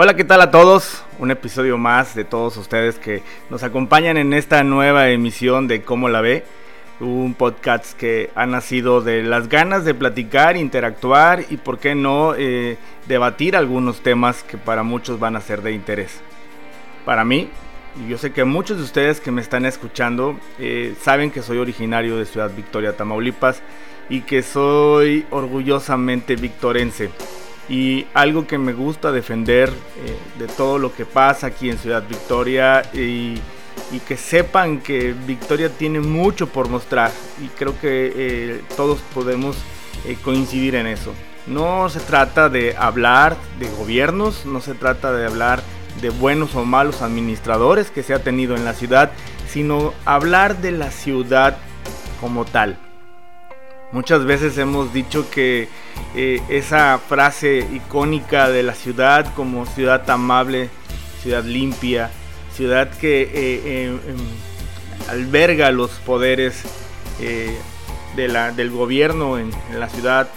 Hola, ¿qué tal a todos? Un episodio más de todos ustedes que nos acompañan en esta nueva emisión de Cómo la ve, un podcast que ha nacido de las ganas de platicar, interactuar y, por qué no, eh, debatir algunos temas que para muchos van a ser de interés. Para mí, y yo sé que muchos de ustedes que me están escuchando eh, saben que soy originario de Ciudad Victoria, Tamaulipas, y que soy orgullosamente victorense y algo que me gusta defender eh, de todo lo que pasa aquí en Ciudad Victoria y, que sepan que Victoria tiene mucho por mostrar y creo que eh, todos podemos eh, coincidir en eso. No se trata de hablar de gobiernos, no se trata de hablar de buenos o malos administradores que se ha tenido en la ciudad, sino hablar de la ciudad como tal Muchas veces hemos dicho que eh, esa frase icónica de la ciudad como ciudad amable, ciudad limpia, ciudad que eh, eh, em, alberga los poderes de la, del gobierno en, la ciudad,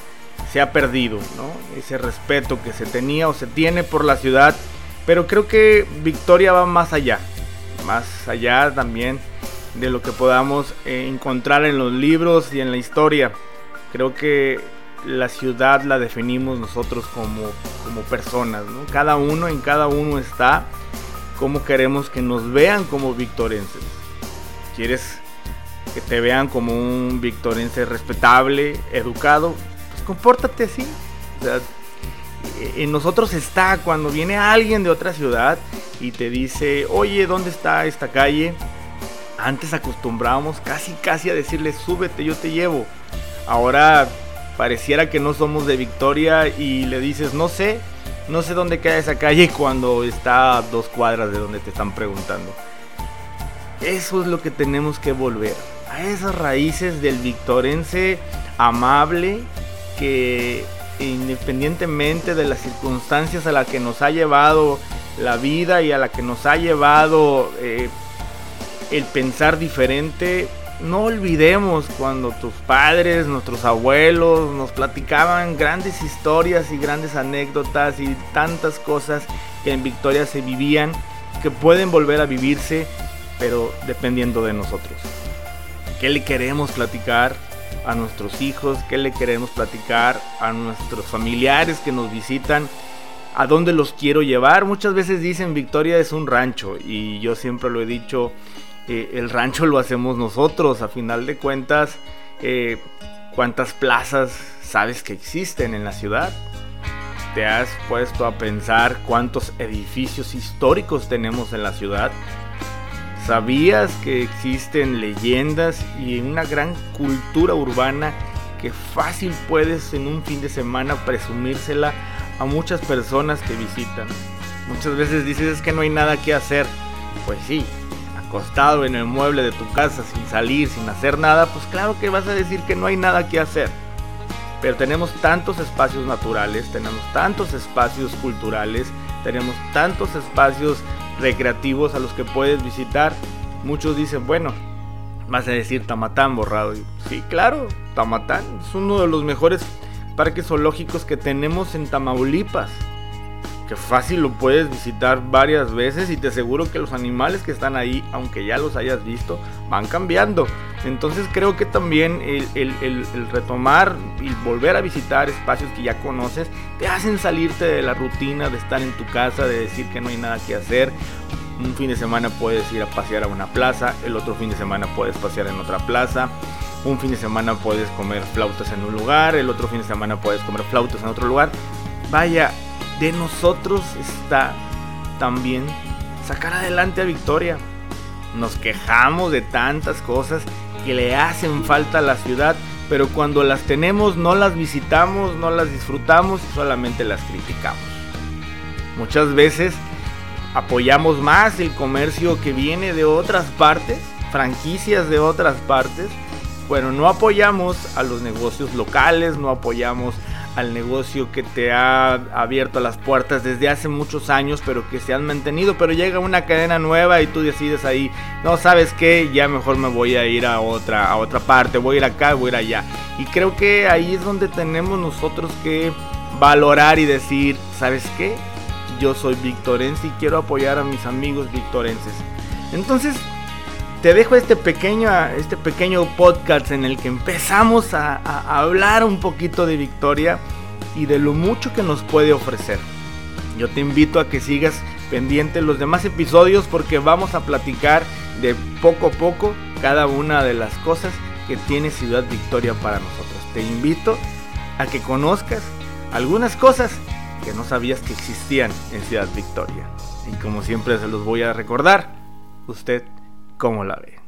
se ha perdido, Ese respeto que se tenía o se tiene por la ciudad, pero creo que Victoria va más allá, más allá también de lo que podamos eh, encontrar en los libros y en la historia. Creo que la ciudad la definimos nosotros como, como personas, Cada uno en cada uno está como queremos que nos vean como victorenses. ¿Quieres que te vean como un victorense respetable, educado? Pues compórtate así. en nosotros está cuando viene alguien de otra ciudad y te dice, oye, ¿dónde está esta calle? Antes acostumbrábamos casi casi a decirle, súbete, yo te llevo. Ahora pareciera que no somos de Victoria y le dices, no sé, no sé dónde queda esa calle cuando está a dos cuadras de donde te están preguntando. Eso es lo que tenemos que volver. A esas raíces del victorense amable que independientemente de las circunstancias a las que nos ha llevado la vida y a la que nos ha llevado eh, el pensar diferente, no olvidemos cuando tus padres, nuestros abuelos nos platicaban grandes historias y grandes anécdotas y tantas cosas que en Victoria se vivían, que pueden volver a vivirse, pero dependiendo de nosotros. ¿Qué le queremos platicar a nuestros hijos? ¿Qué le queremos platicar a nuestros familiares que nos visitan? ¿A dónde los quiero llevar? Muchas veces dicen Victoria es un rancho y yo siempre lo he dicho el rancho lo hacemos nosotros. A final de cuentas, eh, ¿cuántas plazas sabes que existen en la ciudad? ¿Te has puesto a pensar cuántos edificios históricos tenemos en la ciudad? ¿Sabías que existen leyendas y una gran cultura urbana que fácil puedes en un fin de semana presumírsela a muchas personas que visitan? Muchas veces dices es que no hay nada que hacer. Pues sí, acostado en el mueble de tu casa sin salir, sin hacer nada, pues claro que vas a decir que no hay nada que hacer. Pero tenemos tantos espacios naturales, tenemos tantos espacios culturales, tenemos tantos espacios recreativos a los que puedes visitar. Muchos dicen, bueno, vas a decir Tamatán borrado. sí, claro, Tamatán es uno de los mejores parques zoológicos que tenemos en Tamaulipas fácil lo puedes visitar varias veces y te aseguro que los animales que están ahí, aunque ya los hayas visto, van cambiando. Entonces creo que también el, retomar y volver a visitar espacios que ya conoces te hacen salirte de la rutina de estar en tu casa, de decir que no hay nada que hacer. Un fin de semana puedes ir a pasear a una plaza, el otro fin de semana puedes pasear en otra plaza. Un fin de semana puedes comer flautas en un lugar, el otro fin de semana puedes comer flautas en otro lugar. Vaya, de nosotros está también sacar adelante a Victoria. Nos quejamos de tantas cosas que le hacen falta a la ciudad, pero cuando las tenemos no las visitamos, no las disfrutamos, solamente las criticamos. Muchas veces apoyamos más el comercio que viene de otras partes, franquicias de otras partes, pero no apoyamos a los negocios locales, no apoyamos al negocio que te ha abierto las puertas desde hace muchos años, pero que se han mantenido. Pero llega una cadena nueva y tú decides ahí, no sabes qué, ya mejor me voy a ir a otra, a otra parte, voy a ir acá, voy a ir allá. Y creo que ahí es donde tenemos nosotros que valorar y decir, ¿sabes qué? yo soy victorense y quiero apoyar a mis amigos victorenses. Entonces, te dejo este pequeño, este pequeño podcast en el que empezamos a, a hablar un poquito de Victoria y de lo mucho que nos puede ofrecer. Yo te invito a que sigas pendiente los demás episodios porque vamos a platicar de poco a poco cada una de las cosas que tiene Ciudad Victoria para nosotros. Te invito a que conozcas algunas cosas que no sabías que existían en Ciudad Victoria. Y como siempre se los voy a recordar, usted cómo la ve.